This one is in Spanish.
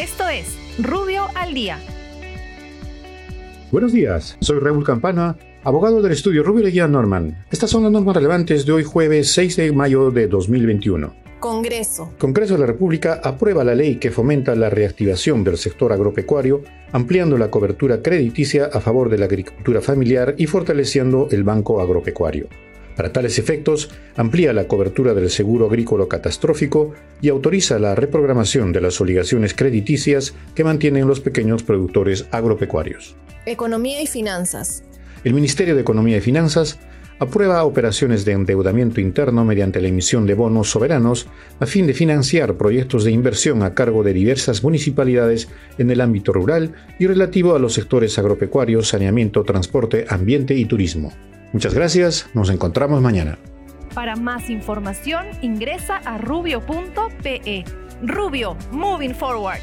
Esto es Rubio al Día. Buenos días, soy Raúl Campana, abogado del estudio Rubio Leguía Norman. Estas son las normas relevantes de hoy jueves 6 de mayo de 2021. Congreso. Congreso de la República aprueba la ley que fomenta la reactivación del sector agropecuario, ampliando la cobertura crediticia a favor de la agricultura familiar y fortaleciendo el Banco Agropecuario. Para tales efectos, amplía la cobertura del seguro agrícola catastrófico y autoriza la reprogramación de las obligaciones crediticias que mantienen los pequeños productores agropecuarios. Economía y finanzas. El Ministerio de Economía y Finanzas aprueba operaciones de endeudamiento interno mediante la emisión de bonos soberanos a fin de financiar proyectos de inversión a cargo de diversas municipalidades en el ámbito rural y relativo a los sectores agropecuarios, saneamiento, transporte, ambiente y turismo. Muchas gracias, nos encontramos mañana. Para más información ingresa a rubio.pe. Rubio, moving forward.